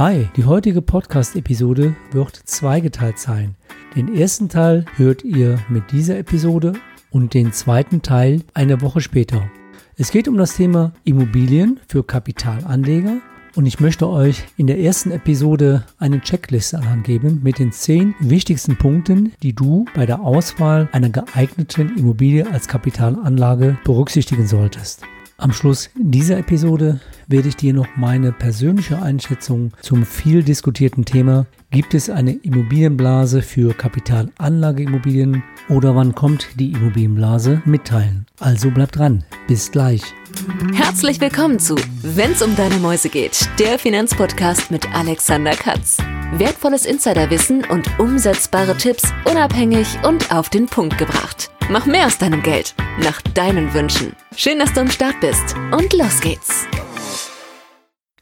Hi, die heutige Podcast-Episode wird zweigeteilt sein. Den ersten Teil hört ihr mit dieser Episode und den zweiten Teil eine Woche später. Es geht um das Thema Immobilien für Kapitalanleger und ich möchte euch in der ersten Episode eine Checkliste angeben mit den zehn wichtigsten Punkten, die du bei der Auswahl einer geeigneten Immobilie als Kapitalanlage berücksichtigen solltest. Am Schluss dieser Episode werde ich dir noch meine persönliche Einschätzung zum viel diskutierten Thema Gibt es eine Immobilienblase für Kapitalanlageimmobilien oder wann kommt die Immobilienblase mitteilen? Also bleibt dran. Bis gleich. Herzlich willkommen zu Wenn's um deine Mäuse geht, der Finanzpodcast mit Alexander Katz. Wertvolles Insiderwissen und umsetzbare Tipps unabhängig und auf den Punkt gebracht. Mach mehr aus deinem Geld, nach deinen Wünschen. Schön, dass du am Start bist und los geht's.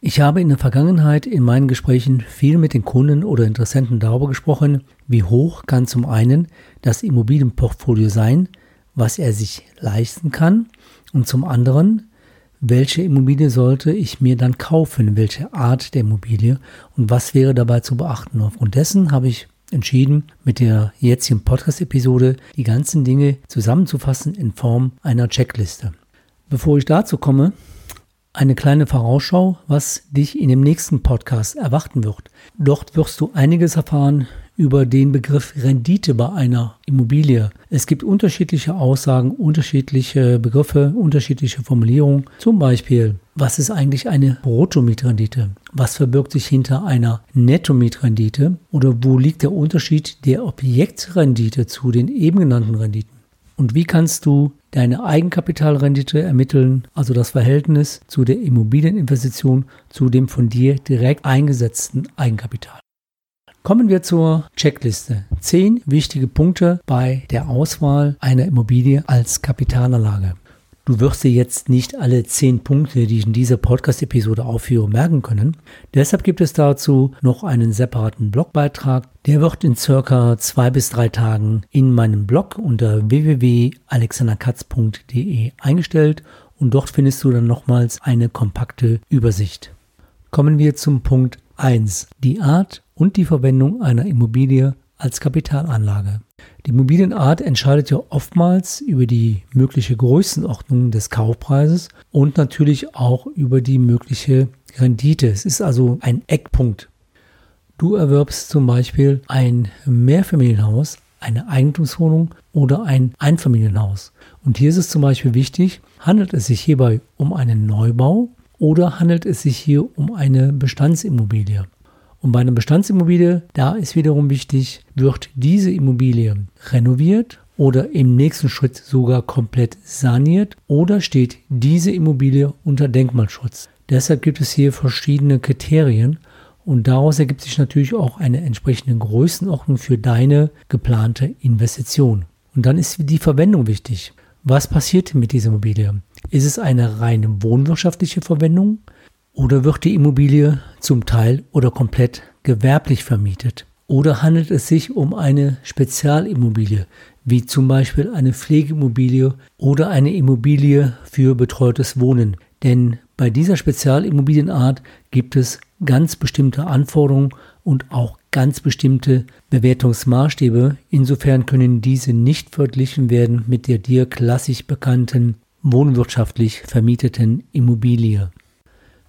Ich habe in der Vergangenheit in meinen Gesprächen viel mit den Kunden oder Interessenten darüber gesprochen, wie hoch kann zum einen das Immobilienportfolio sein, was er sich leisten kann, und zum anderen, welche Immobilie sollte ich mir dann kaufen, welche Art der Immobilie und was wäre dabei zu beachten. Aufgrund dessen habe ich entschieden, mit der jetzigen Podcast-Episode die ganzen Dinge zusammenzufassen in Form einer Checkliste. Bevor ich dazu komme, eine kleine Vorausschau, was dich in dem nächsten Podcast erwarten wird. Dort wirst du einiges erfahren über den Begriff Rendite bei einer Immobilie. Es gibt unterschiedliche Aussagen, unterschiedliche Begriffe, unterschiedliche Formulierungen. Zum Beispiel, was ist eigentlich eine Bruttomietrendite? Was verbirgt sich hinter einer Nettomietrendite? Oder wo liegt der Unterschied der Objektrendite zu den eben genannten Renditen? Und wie kannst du deine Eigenkapitalrendite ermitteln, also das Verhältnis zu der Immobilieninvestition zu dem von dir direkt eingesetzten Eigenkapital? Kommen wir zur Checkliste. Zehn wichtige Punkte bei der Auswahl einer Immobilie als Kapitalanlage. Du wirst dir jetzt nicht alle zehn Punkte, die ich in dieser Podcast-Episode aufführe, merken können. Deshalb gibt es dazu noch einen separaten Blogbeitrag. Der wird in circa zwei bis drei Tagen in meinem Blog unter www.alexanderkatz.de eingestellt und dort findest du dann nochmals eine kompakte Übersicht. Kommen wir zum Punkt 1. Die Art und die Verwendung einer Immobilie als Kapitalanlage. Die Immobilienart entscheidet ja oftmals über die mögliche Größenordnung des Kaufpreises und natürlich auch über die mögliche Rendite. Es ist also ein Eckpunkt. Du erwirbst zum Beispiel ein Mehrfamilienhaus, eine Eigentumswohnung oder ein Einfamilienhaus. Und hier ist es zum Beispiel wichtig, handelt es sich hierbei um einen Neubau oder handelt es sich hier um eine Bestandsimmobilie? Und bei einer Bestandsimmobilie, da ist wiederum wichtig, wird diese Immobilie renoviert oder im nächsten Schritt sogar komplett saniert oder steht diese Immobilie unter Denkmalschutz. Deshalb gibt es hier verschiedene Kriterien und daraus ergibt sich natürlich auch eine entsprechende Größenordnung für deine geplante Investition. Und dann ist die Verwendung wichtig. Was passiert mit dieser Immobilie? Ist es eine reine wohnwirtschaftliche Verwendung? Oder wird die Immobilie zum Teil oder komplett gewerblich vermietet? Oder handelt es sich um eine Spezialimmobilie, wie zum Beispiel eine Pflegeimmobilie oder eine Immobilie für betreutes Wohnen? Denn bei dieser Spezialimmobilienart gibt es ganz bestimmte Anforderungen und auch ganz bestimmte Bewertungsmaßstäbe. Insofern können diese nicht verglichen werden mit der dir klassisch bekannten wohnwirtschaftlich vermieteten Immobilie.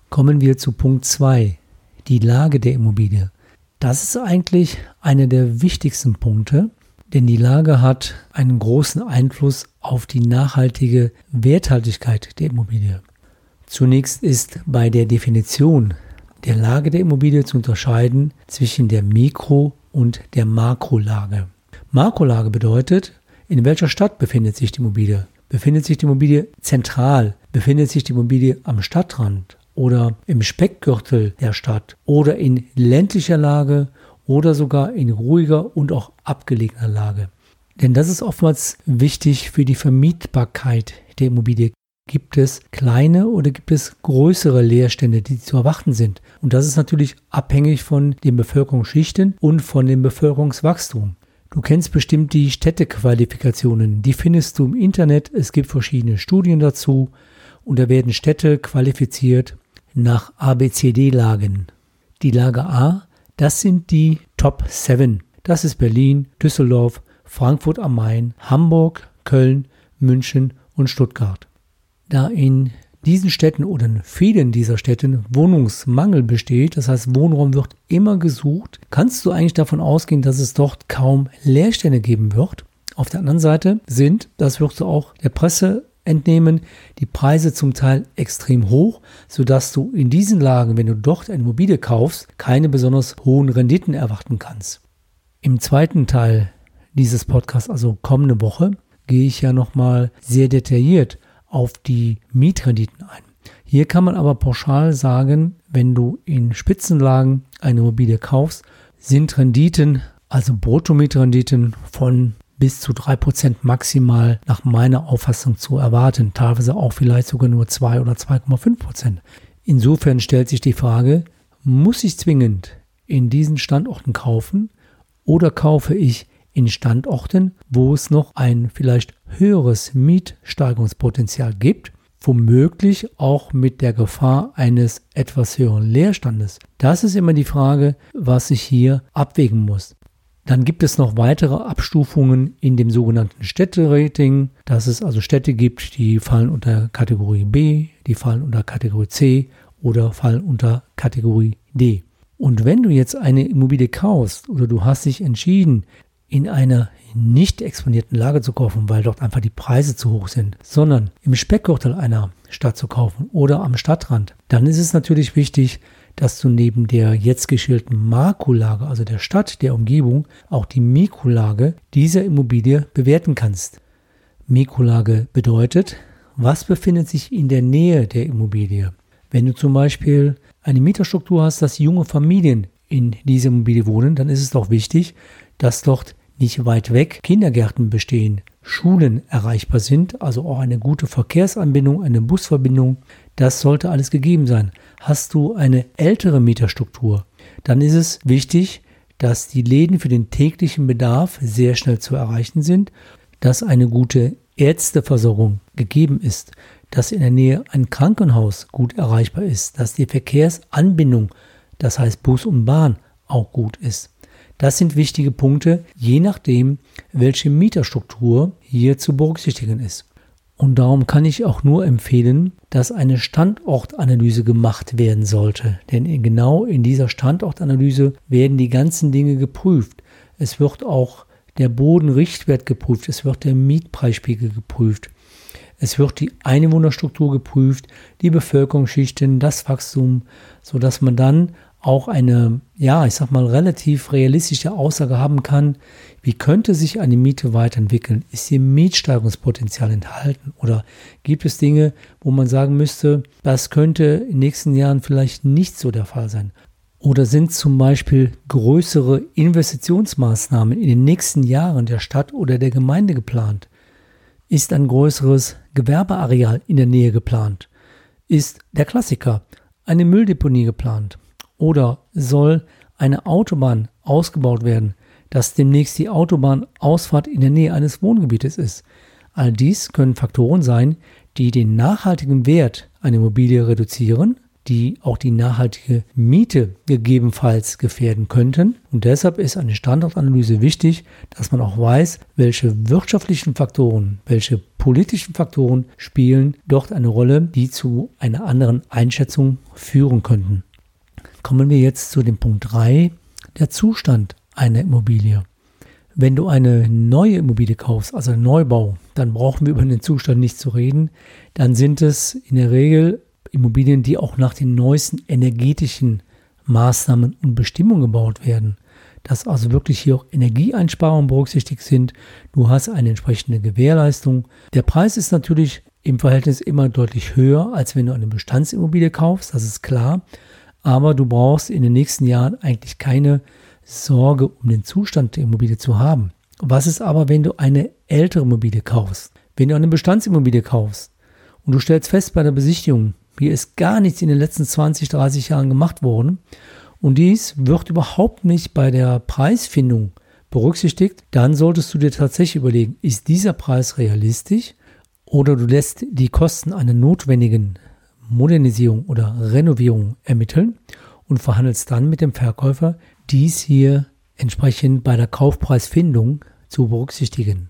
Kommen wir zu Punkt 2, die Lage der Immobilie. Das ist eigentlich einer der wichtigsten Punkte, denn die Lage hat einen großen Einfluss auf die nachhaltige Werthaltigkeit der Immobilie. Zunächst ist bei der Definition der Lage der Immobilie zu unterscheiden zwischen der Mikro- und der Makrolage. Makrolage bedeutet, in welcher Stadt befindet sich die Immobilie? Befindet sich die Immobilie zentral? Befindet sich die Immobilie am Stadtrand? Oder im Speckgürtel der Stadt oder in ländlicher Lage oder sogar in ruhiger und auch abgelegener Lage. Denn das ist oftmals wichtig für die Vermietbarkeit der Immobilie. Gibt es kleine oder gibt es größere Leerstände, die zu erwarten sind? Und das ist natürlich abhängig von den Bevölkerungsschichten und von dem Bevölkerungswachstum. Du kennst bestimmt die Städtequalifikationen. Die findest du im Internet. Es gibt verschiedene Studien dazu. Und da werden Städte qualifiziert nach ABCD-Lagen. Die Lage A, das sind die Top 7. Das ist Berlin, Düsseldorf, Frankfurt am Main, Hamburg, Köln, München und Stuttgart. Da in diesen Städten oder in vielen dieser Städten Wohnungsmangel besteht, das heißt Wohnraum wird immer gesucht, kannst du eigentlich davon ausgehen, dass es dort kaum Leerstände geben wird. Auf der anderen Seite sind, das wirst du auch der Presse entnehmen, die Preise zum Teil extrem hoch, sodass du in diesen Lagen, wenn du dort eine Immobilie kaufst, keine besonders hohen Renditen erwarten kannst. Im zweiten Teil dieses Podcasts, also kommende Woche, gehe ich ja nochmal sehr detailliert auf die Mietrenditen ein. Hier kann man aber pauschal sagen, wenn du in Spitzenlagen eine Immobilie kaufst, sind Renditen, also Bruttomietrenditen von bis zu 3% maximal nach meiner Auffassung zu erwarten. Teilweise auch vielleicht sogar nur 2 oder 2,5%. Insofern stellt sich die Frage, muss ich zwingend in diesen Standorten kaufen oder kaufe ich in Standorten, wo es noch ein vielleicht höheres Mietsteigerungspotenzial gibt, womöglich auch mit der Gefahr eines etwas höheren Leerstandes. Das ist immer die Frage, was ich hier abwägen muss. Dann gibt es noch weitere Abstufungen in dem sogenannten Städterating, dass es also Städte gibt, die fallen unter Kategorie B, die fallen unter Kategorie C oder fallen unter Kategorie D. Und wenn du jetzt eine Immobilie kaufst oder du hast dich entschieden, in einer nicht exponierten Lage zu kaufen, weil dort einfach die Preise zu hoch sind, sondern im Speckgürtel einer Stadt zu kaufen oder am Stadtrand, dann ist es natürlich wichtig, dass du neben der jetzt geschilderten Makrolage, also der Stadt, der Umgebung, auch die Mikrolage dieser Immobilie bewerten kannst. Mikrolage bedeutet, was befindet sich in der Nähe der Immobilie? Wenn du zum Beispiel eine Mieterstruktur hast, dass junge Familien in dieser Immobilie wohnen, dann ist es doch wichtig, dass dort nicht weit weg Kindergärten bestehen, Schulen erreichbar sind, also auch eine gute Verkehrsanbindung, eine Busverbindung, das sollte alles gegeben sein. Hast du eine ältere Mieterstruktur, dann ist es wichtig, dass die Läden für den täglichen Bedarf sehr schnell zu erreichen sind, dass eine gute Ärzteversorgung gegeben ist, dass in der Nähe ein Krankenhaus gut erreichbar ist, dass die Verkehrsanbindung, das heißt Bus und Bahn, auch gut ist. Das sind wichtige Punkte, je nachdem, welche Mieterstruktur hier zu berücksichtigen ist. Und darum kann ich auch nur empfehlen, dass eine Standortanalyse gemacht werden sollte. Denn genau in dieser Standortanalyse werden die ganzen Dinge geprüft. Es wird auch der Bodenrichtwert geprüft, es wird der Mietpreisspiegel geprüft. Es wird die Einwohnerstruktur geprüft, die Bevölkerungsschichten, das Wachstum, sodass man dann auch eine, ja, ich sag mal, relativ realistische Aussage haben kann, wie könnte sich eine Miete weiterentwickeln? Ist hier Mietsteigerungspotenzial enthalten? Oder gibt es Dinge, wo man sagen müsste, das könnte in den nächsten Jahren vielleicht nicht so der Fall sein? Oder sind zum Beispiel größere Investitionsmaßnahmen in den nächsten Jahren der Stadt oder der Gemeinde geplant? Ist ein größeres Gewerbeareal in der Nähe geplant? Ist der Klassiker eine Mülldeponie geplant? Oder soll eine Autobahn ausgebaut werden, dass demnächst die Autobahnausfahrt in der Nähe eines Wohngebietes ist? All dies können Faktoren sein, die den nachhaltigen Wert einer Immobilie reduzieren, die auch die nachhaltige Miete gegebenenfalls gefährden könnten. Und deshalb ist eine Standortanalyse wichtig, dass man auch weiß, welche wirtschaftlichen Faktoren, welche politischen Faktoren spielen dort eine Rolle, die zu einer anderen Einschätzung führen könnten. Kommen wir jetzt zu dem Punkt 3, der Zustand einer Immobilie. Wenn du eine neue Immobilie kaufst, also einen Neubau, dann brauchen wir über den Zustand nicht zu reden. Dann sind es in der Regel Immobilien, die auch nach den neuesten energetischen Maßnahmen und Bestimmungen gebaut werden. Dass also wirklich hier auch Energieeinsparungen berücksichtigt sind. Du hast eine entsprechende Gewährleistung. Der Preis ist natürlich im Verhältnis immer deutlich höher, als wenn du eine Bestandsimmobilie kaufst, das ist klar aber du brauchst in den nächsten Jahren eigentlich keine Sorge um den Zustand der Immobilie zu haben. Was ist aber, wenn du eine ältere Immobilie kaufst? Wenn du eine Bestandsimmobilie kaufst und du stellst fest bei der Besichtigung, hier ist gar nichts in den letzten 20, 30 Jahren gemacht worden und dies wird überhaupt nicht bei der Preisfindung berücksichtigt, dann solltest du dir tatsächlich überlegen, ist dieser Preis realistisch oder du lässt die Kosten einer notwendigen Modernisierung oder Renovierung ermitteln und verhandelst dann mit dem Verkäufer, dies hier entsprechend bei der Kaufpreisfindung zu berücksichtigen.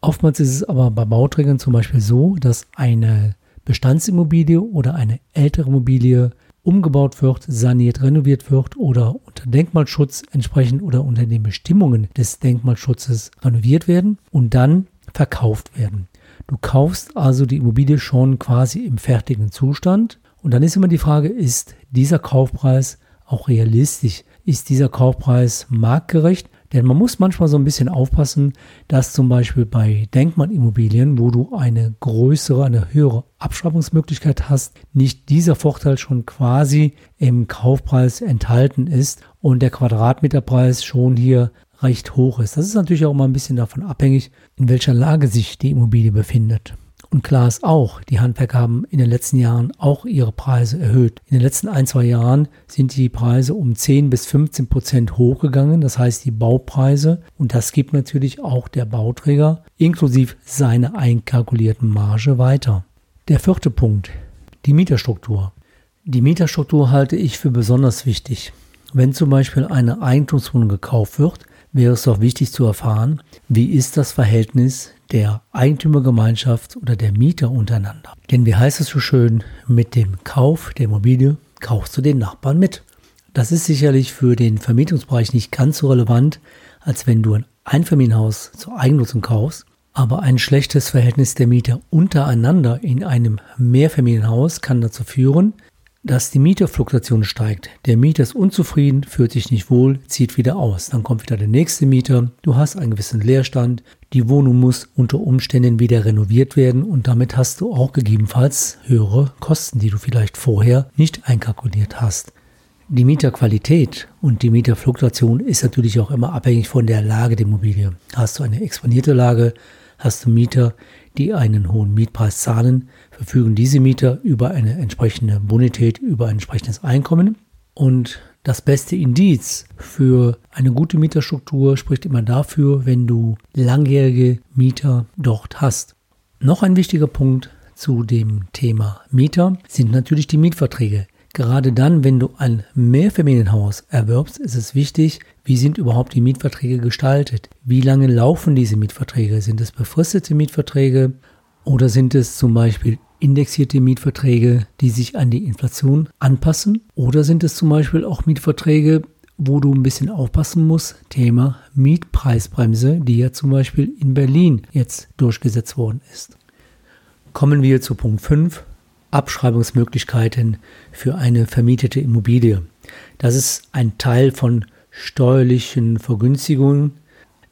Oftmals ist es aber bei Bauträgern zum Beispiel so, dass eine Bestandsimmobilie oder eine ältere Immobilie umgebaut wird, saniert, renoviert wird oder unter Denkmalschutz entsprechend oder unter den Bestimmungen des Denkmalschutzes renoviert werden und dann verkauft werden. Du kaufst also die Immobilie schon quasi im fertigen Zustand und dann ist immer die Frage, ist dieser Kaufpreis auch realistisch? Ist dieser Kaufpreis marktgerecht? Denn man muss manchmal so ein bisschen aufpassen, dass zum Beispiel bei Denkmalimmobilien, wo du eine größere, eine höhere Abschreibungsmöglichkeit hast, nicht dieser Vorteil schon quasi im Kaufpreis enthalten ist und der Quadratmeterpreis schon hier recht hoch ist. Das ist natürlich auch mal ein bisschen davon abhängig, in welcher Lage sich die Immobilie befindet. Und klar ist auch, die Handwerker haben in den letzten Jahren auch ihre Preise erhöht. In den letzten ein, zwei Jahren sind die Preise um 10 bis 15 Prozent hochgegangen. Das heißt, die Baupreise. Und das gibt natürlich auch der Bauträger inklusive seiner einkalkulierten Marge weiter. Der vierte Punkt. Die Mieterstruktur. Die Mieterstruktur halte ich für besonders wichtig. Wenn zum Beispiel eine Eigentumswohnung gekauft wird, wäre es doch wichtig zu erfahren, wie ist das Verhältnis der Eigentümergemeinschaft oder der Mieter untereinander. Denn wie heißt es so schön, mit dem Kauf der Immobilie kaufst du den Nachbarn mit. Das ist sicherlich für den Vermietungsbereich nicht ganz so relevant, als wenn du ein Einfamilienhaus zur Eigennutzung kaufst. Aber ein schlechtes Verhältnis der Mieter untereinander in einem Mehrfamilienhaus kann dazu führen, dass die Mieterfluktuation steigt. Der Mieter ist unzufrieden, fühlt sich nicht wohl, zieht wieder aus. Dann kommt wieder der nächste Mieter, du hast einen gewissen Leerstand, die Wohnung muss unter Umständen wieder renoviert werden und damit hast du auch gegebenenfalls höhere Kosten, die du vielleicht vorher nicht einkalkuliert hast. Die Mieterqualität und die Mieterfluktuation ist natürlich auch immer abhängig von der Lage der Immobilie. Hast du eine exponierte Lage, hast du Mieter, die einen hohen Mietpreis zahlen, verfügen diese Mieter über eine entsprechende Bonität, über ein entsprechendes Einkommen. Und das beste Indiz für eine gute Mieterstruktur spricht immer dafür, wenn du langjährige Mieter dort hast. Noch ein wichtiger Punkt zu dem Thema Mieter sind natürlich die Mietverträge. Gerade dann, wenn du ein Mehrfamilienhaus erwirbst, ist es wichtig, wie sind überhaupt die Mietverträge gestaltet? Wie lange laufen diese Mietverträge? Sind es befristete Mietverträge oder sind es zum Beispiel indexierte Mietverträge, die sich an die Inflation anpassen? Oder sind es zum Beispiel auch Mietverträge, wo du ein bisschen aufpassen musst? Thema Mietpreisbremse, die ja zum Beispiel in Berlin jetzt durchgesetzt worden ist. Kommen wir zu Punkt 5, Abschreibungsmöglichkeiten für eine vermietete Immobilie. Das ist ein Teil von steuerlichen Vergünstigungen.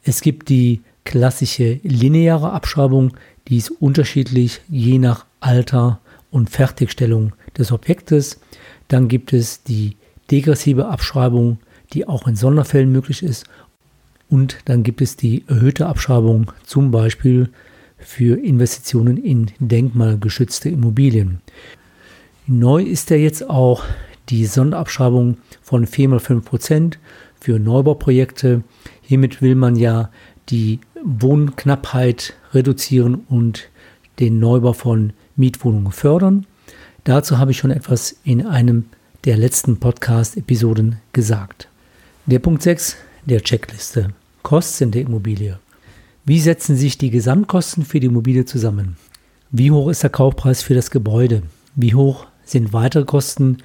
Es gibt die klassische lineare Abschreibung, die ist unterschiedlich je nach Alter und Fertigstellung des Objektes. Dann gibt es die degressive Abschreibung, die auch in Sonderfällen möglich ist. Und dann gibt es die erhöhte Abschreibung, zum Beispiel für Investitionen in denkmalgeschützte Immobilien. Neu ist ja jetzt auch die Sonderabschreibung von 4 mal 5 Prozent für Neubauprojekte. Hiermit will man ja die Wohnknappheit reduzieren und den Neubau von Mietwohnungen fördern. Dazu habe ich schon etwas in einem der letzten Podcast-Episoden gesagt. Der Punkt 6 der Checkliste. Kosten der Immobilie. Wie setzen sich die Gesamtkosten für die Immobilie zusammen? Wie hoch ist der Kaufpreis für das Gebäude? Wie hoch sind weitere Kosten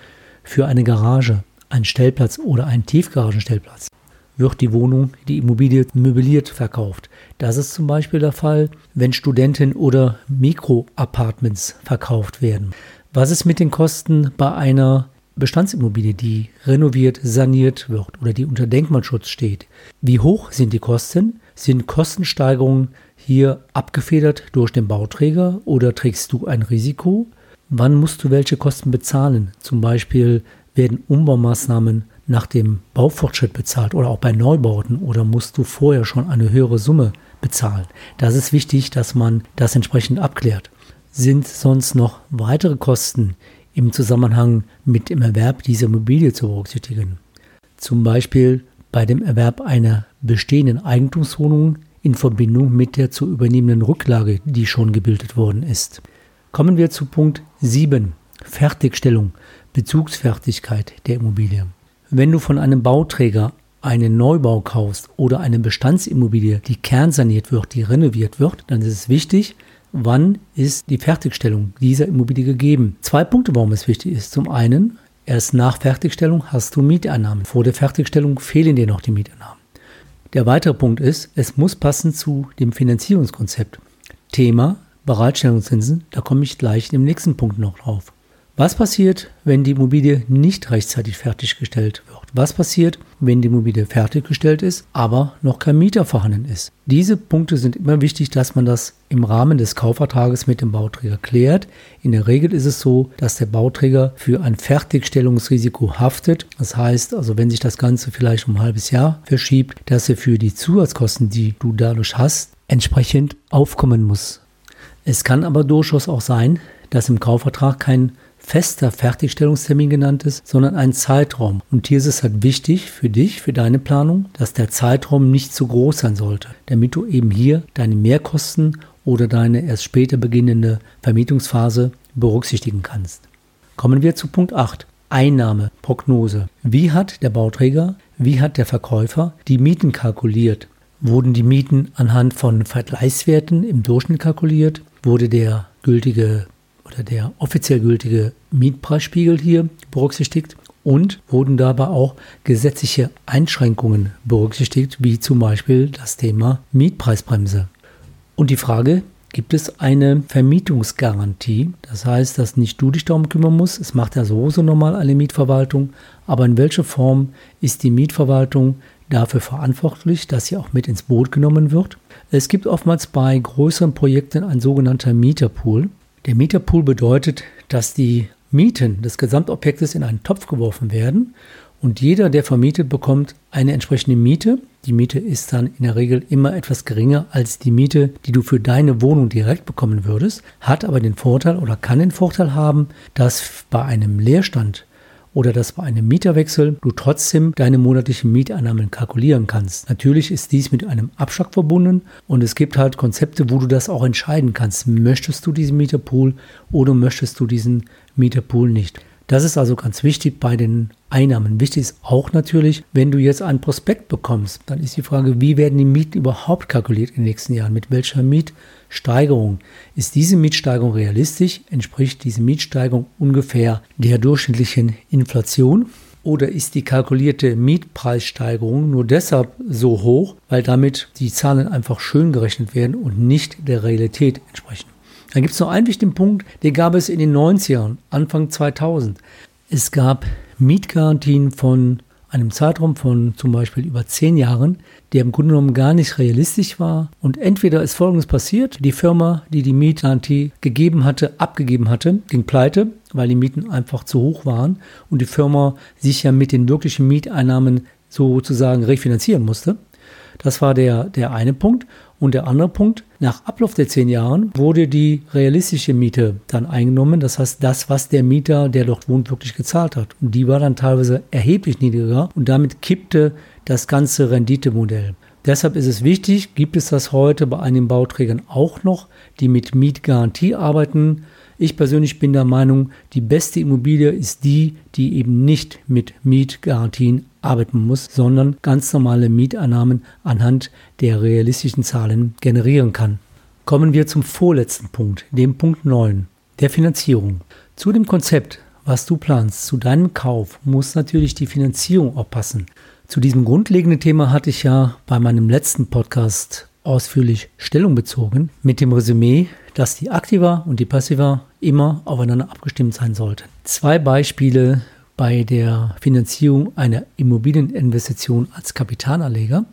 für eine Garage, einen Stellplatz oder einen Tiefgaragenstellplatz? Wird die Wohnung, die Immobilie möbliert verkauft? Das ist zum Beispiel der Fall, wenn Studenten- oder Mikroapartments verkauft werden. Was ist mit den Kosten bei einer Bestandsimmobilie, die renoviert, saniert wird oder die unter Denkmalschutz steht? Wie hoch sind die Kosten? Sind Kostensteigerungen hier abgefedert durch den Bauträger oder trägst du ein Risiko? Wann musst du welche Kosten bezahlen? Zum Beispiel werden Umbaumaßnahmen nach dem Baufortschritt bezahlt oder auch bei Neubauten oder musst du vorher schon eine höhere Summe bezahlen? Das ist wichtig, dass man das entsprechend abklärt. Sind sonst noch weitere Kosten im Zusammenhang mit dem Erwerb dieser Immobilie zu berücksichtigen? Zum Beispiel bei dem Erwerb einer bestehenden Eigentumswohnung in Verbindung mit der zu übernehmenden Rücklage, die schon gebildet worden ist. Kommen wir zu Punkt 7. Fertigstellung, Bezugsfertigkeit der Immobilie. Wenn du von einem Bauträger einen Neubau kaufst oder eine Bestandsimmobilie, die kernsaniert wird, die renoviert wird, dann ist es wichtig, wann ist die Fertigstellung dieser Immobilie gegeben. Zwei Punkte, warum es wichtig ist. Zum einen, erst nach Fertigstellung hast du Mieteinnahmen. Vor der Fertigstellung fehlen dir noch die Mieteinnahmen. Der weitere Punkt ist, es muss passen zu dem Finanzierungskonzept. Thema Bereitstellungszinsen, da komme ich gleich im nächsten Punkt noch drauf. Was passiert, wenn die Immobilie nicht rechtzeitig fertiggestellt wird? Was passiert, wenn die Immobilie fertiggestellt ist, aber noch kein Mieter vorhanden ist? Diese Punkte sind immer wichtig, dass man das im Rahmen des Kaufvertrages mit dem Bauträger klärt. In der Regel ist es so, dass der Bauträger für ein Fertigstellungsrisiko haftet. Das heißt, also wenn sich das Ganze vielleicht um ein halbes Jahr verschiebt, dass er für die Zusatzkosten, die du dadurch hast, entsprechend aufkommen muss. Es kann aber durchaus auch sein, dass im Kaufvertrag kein fester Fertigstellungstermin genannt ist, sondern ein Zeitraum. Und hier ist es halt wichtig für dich, für deine Planung, dass der Zeitraum nicht zu groß sein sollte, damit du eben hier deine Mehrkosten oder deine erst später beginnende Vermietungsphase berücksichtigen kannst. Kommen wir zu Punkt 8. Einnahme, Prognose. Wie hat der Bauträger, wie hat der Verkäufer die Mieten kalkuliert? Wurden die Mieten anhand von Vergleichswerten im Durchschnitt kalkuliert? Wurde der gültige oder der offiziell gültige Mietpreisspiegel hier berücksichtigt und wurden dabei auch gesetzliche Einschränkungen berücksichtigt, wie zum Beispiel das Thema Mietpreisbremse. Und die Frage, gibt es eine Vermietungsgarantie? Das heißt, dass nicht du dich darum kümmern musst, es macht ja sowieso normal eine Mietverwaltung, aber in welcher Form ist die Mietverwaltung dafür verantwortlich, dass sie auch mit ins Boot genommen wird? Es gibt oftmals bei größeren Projekten ein sogenannter Mieterpool. Der Mieterpool bedeutet, dass die Mieten des Gesamtobjektes in einen Topf geworfen werden und jeder, der vermietet, bekommt eine entsprechende Miete. Die Miete ist dann in der Regel immer etwas geringer als die Miete, die du für deine Wohnung direkt bekommen würdest, hat aber den Vorteil oder kann den Vorteil haben, dass bei einem Leerstand oder dass bei einem Mieterwechsel du trotzdem deine monatlichen Mieteinnahmen kalkulieren kannst. Natürlich ist dies mit einem Abschlag verbunden und es gibt halt Konzepte, wo du das auch entscheiden kannst. Möchtest du diesen Mieterpool oder möchtest du diesen Mieterpool nicht? Das ist also ganz wichtig bei den Einnahmen. Wichtig ist auch natürlich, wenn du jetzt einen Prospekt bekommst, dann ist die Frage, wie werden die Mieten überhaupt kalkuliert in den nächsten Jahren? Mit welcher Mietsteigerung? Ist diese Mietsteigerung realistisch? Entspricht diese Mietsteigerung ungefähr der durchschnittlichen Inflation? Oder ist die kalkulierte Mietpreissteigerung nur deshalb so hoch, weil damit die Zahlen einfach schön gerechnet werden und nicht der Realität entsprechen? Dann gibt es noch einen wichtigen Punkt, den gab es in den 90ern, Anfang 2000. Es gab Mietgarantien von einem Zeitraum von zum Beispiel über zehn Jahren, der im Grunde genommen gar nicht realistisch war. Und entweder ist Folgendes passiert, die Firma, die die Mietgarantie gegeben hatte, abgegeben hatte, ging pleite, weil die Mieten einfach zu hoch waren und die Firma sich ja mit den wirklichen Mieteinnahmen sozusagen refinanzieren musste. Das war der, der eine Punkt. Und der andere Punkt, nach Ablauf der zehn Jahren wurde die realistische Miete dann eingenommen. Das heißt, das, was der Mieter, der dort wohnt, wirklich gezahlt hat. Und die war dann teilweise erheblich niedriger und damit kippte das ganze Renditemodell. Deshalb ist es wichtig, gibt es das heute bei einigen Bauträgern auch noch, die mit Mietgarantie arbeiten. Ich persönlich bin der Meinung, die beste Immobilie ist die, die eben nicht mit Mietgarantien arbeiten muss, sondern ganz normale Mieteinnahmen anhand der realistischen Zahlen generieren kann. Kommen wir zum vorletzten Punkt, dem Punkt 9, der Finanzierung. Zu dem Konzept, was du planst, zu deinem Kauf, muss natürlich die Finanzierung auch passen. Zu diesem grundlegenden Thema hatte ich ja bei meinem letzten Podcast ausführlich Stellung bezogen mit dem Resümee, dass die Aktiva und die Passiva immer aufeinander abgestimmt sein sollten. Zwei Beispiele bei der Finanzierung einer Immobilieninvestition als Kapitalanleger.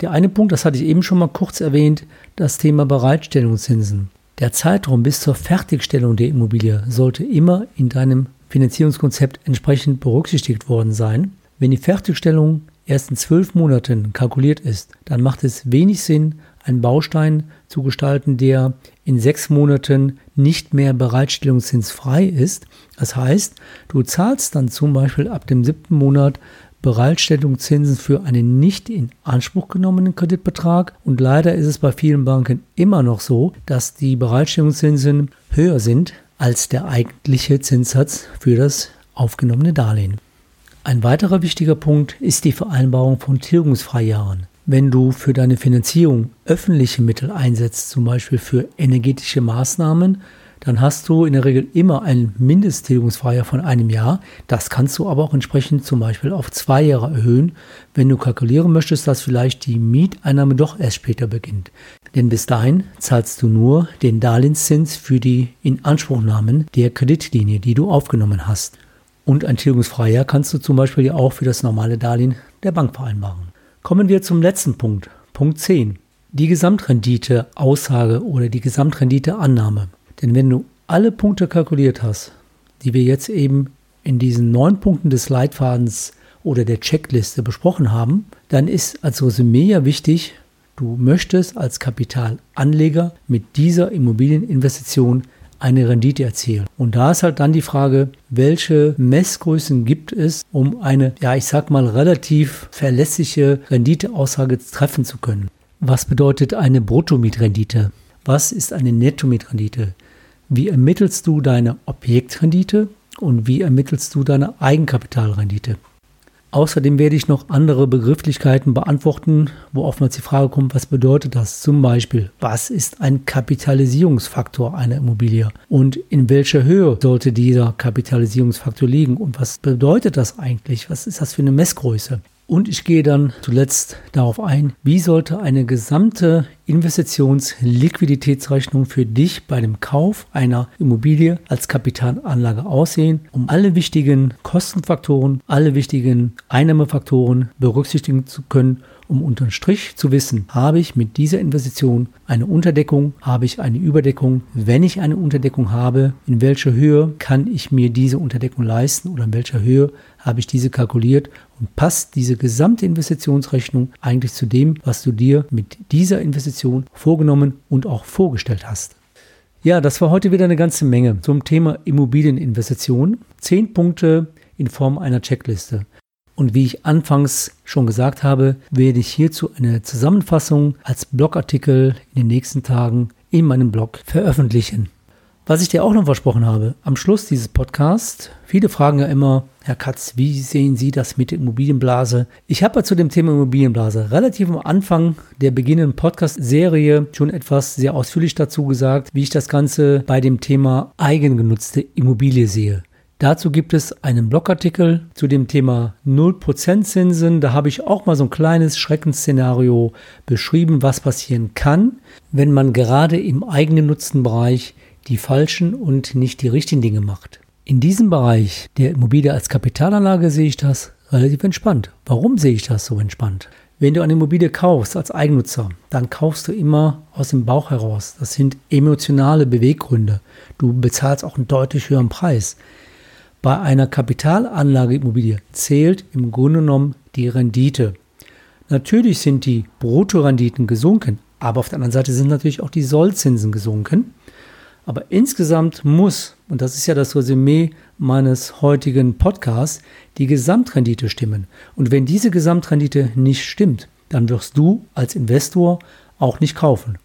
Der eine Punkt, das hatte ich eben schon mal kurz erwähnt, das Thema Bereitstellungszinsen. Der Zeitraum bis zur Fertigstellung der Immobilie sollte immer in deinem Finanzierungskonzept entsprechend berücksichtigt worden sein. Wenn die Fertigstellung erst in zwölf Monaten kalkuliert ist, dann macht es wenig Sinn, einen Baustein zu gestalten, der in sechs Monaten nicht mehr bereitstellungszinsfrei ist. Das heißt, du zahlst dann zum Beispiel ab dem siebten Monat Bereitstellungszinsen für einen nicht in Anspruch genommenen Kreditbetrag. Und leider ist es bei vielen Banken immer noch so, dass die Bereitstellungszinsen höher sind als der eigentliche Zinssatz für das aufgenommene Darlehen. Ein weiterer wichtiger Punkt ist die Vereinbarung von Tilgungsfreijahren. Wenn du für deine Finanzierung öffentliche Mittel einsetzt, zum Beispiel für energetische Maßnahmen, dann hast du in der Regel immer ein Mindesttilgungsfreijahr von einem Jahr. Das kannst du aber auch entsprechend zum Beispiel auf zwei Jahre erhöhen, wenn du kalkulieren möchtest, dass vielleicht die Mieteinnahme doch erst später beginnt. Denn bis dahin zahlst du nur den Darlehenszins für die Inanspruchnahmen der Kreditlinie, die du aufgenommen hast. Und ein Tilgungsfreijahr kannst du zum Beispiel ja auch für das normale Darlehen der Bank vereinbaren. Kommen wir zum letzten Punkt, Punkt 10. Die Gesamtrendite-Aussage oder die Gesamtrendite-Annahme. Denn wenn du alle Punkte kalkuliert hast, die wir jetzt eben in diesen neun Punkten des Leitfadens oder der Checkliste besprochen haben, dann ist als Resümee ja wichtig, du möchtest als Kapitalanleger mit dieser Immobilieninvestition eine Rendite erzielen. Und da ist halt dann die Frage, welche Messgrößen gibt es, um eine, ja, ich sag mal, relativ verlässliche Renditeaussage treffen zu können. Was bedeutet eine Bruttomietrendite? Was ist eine Nettomietrendite? Wie ermittelst du deine Objektrendite und wie ermittelst du deine Eigenkapitalrendite? Außerdem werde ich noch andere Begrifflichkeiten beantworten, wo oftmals die Frage kommt, was bedeutet das? Zum Beispiel, was ist ein Kapitalisierungsfaktor einer Immobilie und in welcher Höhe sollte dieser Kapitalisierungsfaktor liegen und was bedeutet das eigentlich? Was ist das für eine Messgröße? Und ich gehe dann zuletzt darauf ein, wie sollte eine gesamte Investitionsliquiditätsrechnung für dich bei dem Kauf einer Immobilie als Kapitalanlage aussehen, um alle wichtigen Kostenfaktoren, alle wichtigen Einnahmefaktoren berücksichtigen zu können um unterm Strich zu wissen, habe ich mit dieser Investition eine Unterdeckung, habe ich eine Überdeckung, wenn ich eine Unterdeckung habe, in welcher Höhe kann ich mir diese Unterdeckung leisten oder in welcher Höhe habe ich diese kalkuliert und passt diese gesamte Investitionsrechnung eigentlich zu dem, was du dir mit dieser Investition vorgenommen und auch vorgestellt hast. Ja, das war heute wieder eine ganze Menge zum Thema Immobilieninvestition. Zehn Punkte in Form einer Checkliste. Und wie ich anfangs schon gesagt habe, werde ich hierzu eine Zusammenfassung als Blogartikel in den nächsten Tagen in meinem Blog veröffentlichen. Was ich dir auch noch versprochen habe, am Schluss dieses Podcasts, viele fragen ja immer, Herr Katz, wie sehen Sie das mit der Immobilienblase? Ich habe ja zu dem Thema Immobilienblase relativ am Anfang der beginnenden Podcast-Serie schon etwas sehr ausführlich dazu gesagt, wie ich das Ganze bei dem Thema eigengenutzte Immobilie sehe. Dazu gibt es einen Blogartikel zu dem Thema 0% Zinsen. Da habe ich auch mal so ein kleines Schreckensszenario beschrieben, was passieren kann, wenn man gerade im eigengenutzten Bereich die falschen und nicht die richtigen Dinge macht. In diesem Bereich der Immobilie als Kapitalanlage sehe ich das relativ entspannt. Warum sehe ich das so entspannt? Wenn du eine Immobilie kaufst als Eigennutzer, dann kaufst du immer aus dem Bauch heraus. Das sind emotionale Beweggründe. Du bezahlst auch einen deutlich höheren Preis. Bei einer Kapitalanlageimmobilie zählt im Grunde genommen die Rendite. Natürlich sind die Bruttorenditen gesunken, aber auf der anderen Seite sind natürlich auch die Sollzinsen gesunken. Aber insgesamt muss, und das ist ja das Resümee meines heutigen Podcasts, die Gesamtrendite stimmen. Und wenn diese Gesamtrendite nicht stimmt, dann wirst du als Investor auch nicht kaufen.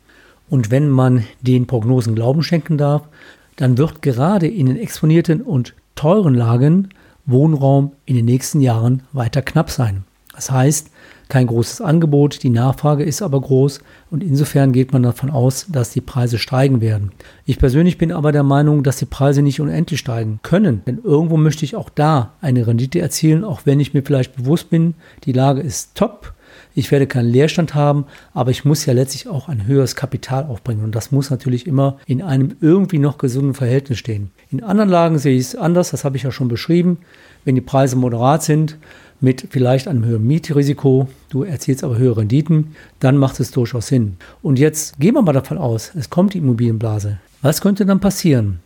Und wenn man den Prognosen Glauben schenken darf, dann wird gerade in den exponierten und teuren Lagen Wohnraum in den nächsten Jahren weiter knapp sein. Das heißt, kein großes Angebot, die Nachfrage ist aber groß und insofern geht man davon aus, dass die Preise steigen werden. Ich persönlich bin aber der Meinung, dass die Preise nicht unendlich steigen können, denn irgendwo möchte ich auch da eine Rendite erzielen, auch wenn ich mir vielleicht bewusst bin, die Lage ist top, ich werde keinen Leerstand haben, aber ich muss ja letztlich auch ein höheres Kapital aufbringen. Und das muss natürlich immer in einem irgendwie noch gesunden Verhältnis stehen. In anderen Lagen sehe ich es anders, das habe ich ja schon beschrieben. Wenn die Preise moderat sind, mit vielleicht einem höheren Mietrisiko, du erzielst aber höhere Renditen, dann macht es durchaus Sinn. Und jetzt gehen wir mal davon aus, es kommt die Immobilienblase. Was könnte dann passieren?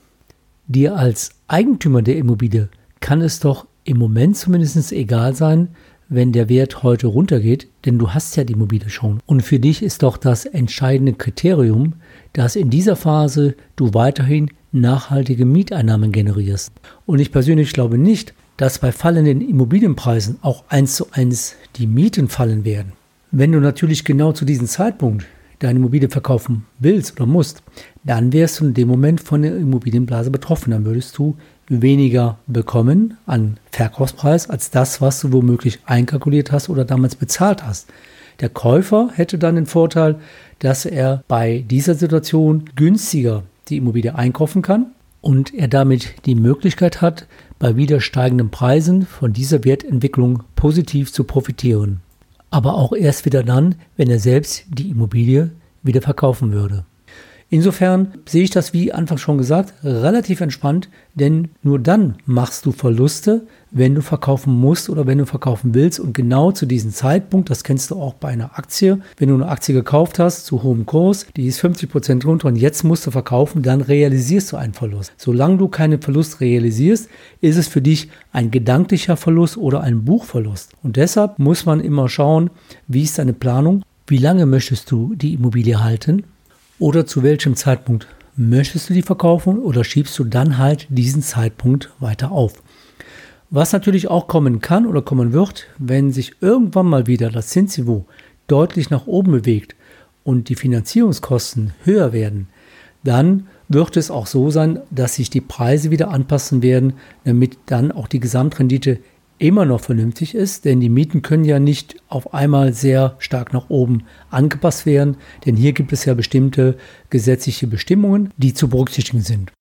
Dir als Eigentümer der Immobilie kann es doch im Moment zumindest egal sein, wenn der Wert heute runtergeht, denn du hast ja die Immobilie schon. Und für dich ist doch das entscheidende Kriterium, dass in dieser Phase du weiterhin nachhaltige Mieteinnahmen generierst. Und ich persönlich glaube nicht, dass bei fallenden Immobilienpreisen auch eins zu eins die Mieten fallen werden. Wenn du natürlich genau zu diesem Zeitpunkt deine Immobilie verkaufen willst oder musst, dann wärst du in dem Moment von der Immobilienblase betroffen. Dann würdest du weniger bekommen an Verkaufspreis als das, was du womöglich einkalkuliert hast oder damals bezahlt hast. Der Käufer hätte dann den Vorteil, dass er bei dieser Situation günstiger die Immobilie einkaufen kann und er damit die Möglichkeit hat, bei wieder steigenden Preisen von dieser Wertentwicklung positiv zu profitieren. Aber auch erst wieder dann, wenn er selbst die Immobilie wieder verkaufen würde. Insofern sehe ich das, wie anfangs schon gesagt, relativ entspannt, denn nur dann machst du Verluste, wenn du verkaufen musst oder wenn du verkaufen willst. Und genau zu diesem Zeitpunkt, das kennst du auch bei einer Aktie, wenn du eine Aktie gekauft hast zu hohem Kurs, die ist 50 Prozent runter und jetzt musst du verkaufen, dann realisierst du einen Verlust. Solange du keinen Verlust realisierst, ist es für dich ein gedanklicher Verlust oder ein Buchverlust. Und deshalb muss man immer schauen, wie ist deine Planung, wie lange möchtest du die Immobilie halten oder zu welchem Zeitpunkt möchtest du die verkaufen oder schiebst du dann halt diesen Zeitpunkt weiter auf? Was natürlich auch kommen kann oder kommen wird, wenn sich irgendwann mal wieder das Zinsniveau deutlich nach oben bewegt und die Finanzierungskosten höher werden, dann wird es auch so sein, dass sich die Preise wieder anpassen werden, damit dann auch die Gesamtrendite immer noch vernünftig ist, denn die Mieten können ja nicht auf einmal sehr stark nach oben angepasst werden, denn hier gibt es ja bestimmte gesetzliche Bestimmungen, die zu berücksichtigen sind.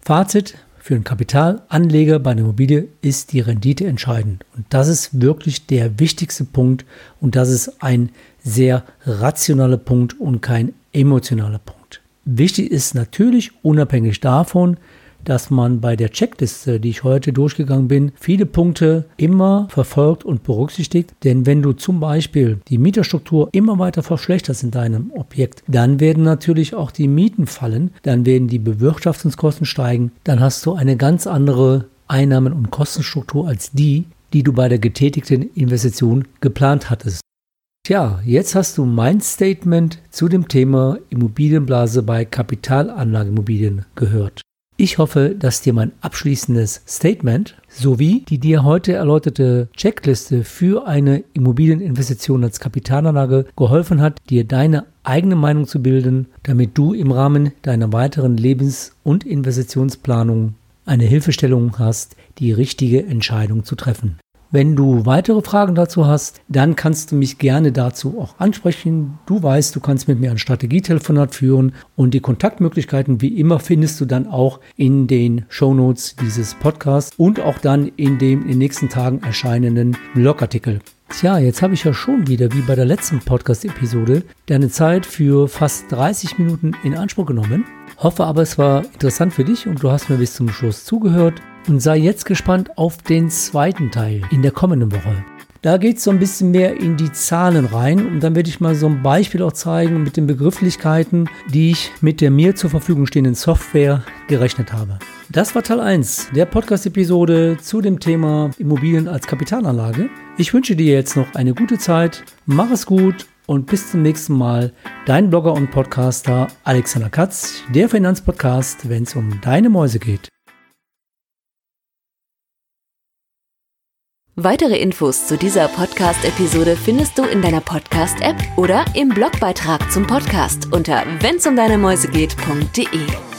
Fazit, für einen Kapitalanleger bei einer Immobilie ist die Rendite entscheidend. Und das ist wirklich der wichtigste Punkt und das ist ein sehr rationaler Punkt und kein emotionaler Punkt. Wichtig ist natürlich unabhängig davon, dass man bei der Checkliste, die ich heute durchgegangen bin, viele Punkte immer verfolgt und berücksichtigt. Denn wenn du zum Beispiel die Mieterstruktur immer weiter verschlechterst in deinem Objekt, dann werden natürlich auch die Mieten fallen, dann werden die Bewirtschaftungskosten steigen, dann hast du eine ganz andere Einnahmen- und Kostenstruktur als die, die du bei der getätigten Investition geplant hattest. Tja, jetzt hast du mein Statement zu dem Thema Immobilienblase bei Kapitalanlageimmobilien gehört. Ich hoffe, dass dir mein abschließendes Statement sowie die dir heute erläuterte Checkliste für eine Immobilieninvestition als Kapitalanlage geholfen hat, dir deine eigene Meinung zu bilden, damit du im Rahmen deiner weiteren Lebens- und Investitionsplanung eine Hilfestellung hast, die richtige Entscheidung zu treffen. Wenn du weitere Fragen dazu hast, dann kannst du mich gerne dazu auch ansprechen. Du weißt, du kannst mit mir ein Strategietelefonat führen und die Kontaktmöglichkeiten wie immer findest du dann auch in den Shownotes dieses Podcasts und auch dann in dem in den nächsten Tagen erscheinenden Blogartikel. Tja, jetzt habe ich ja schon wieder, wie bei der letzten Podcast-Episode, deine Zeit für fast 30 Minuten in Anspruch genommen. Hoffe aber, es war interessant für dich und du hast mir bis zum Schluss zugehört und sei jetzt gespannt auf den zweiten Teil in der kommenden Woche. Da geht es so ein bisschen mehr in die Zahlen rein und dann werde ich mal so ein Beispiel auch zeigen mit den Begrifflichkeiten, die ich mit der mir zur Verfügung stehenden Software gerechnet habe. Das war Teil 1 der Podcast-Episode zu dem Thema Immobilien als Kapitalanlage. Ich wünsche dir jetzt noch eine gute Zeit, mach es gut und bis zum nächsten Mal. Dein Blogger und Podcaster Alexander Katz, der Finanzpodcast, wenn es um deine Mäuse geht. Weitere Infos zu dieser Podcast-Episode findest du in deiner Podcast-App oder im Blogbeitrag zum Podcast unter wennsumdeinemäusegeht.de.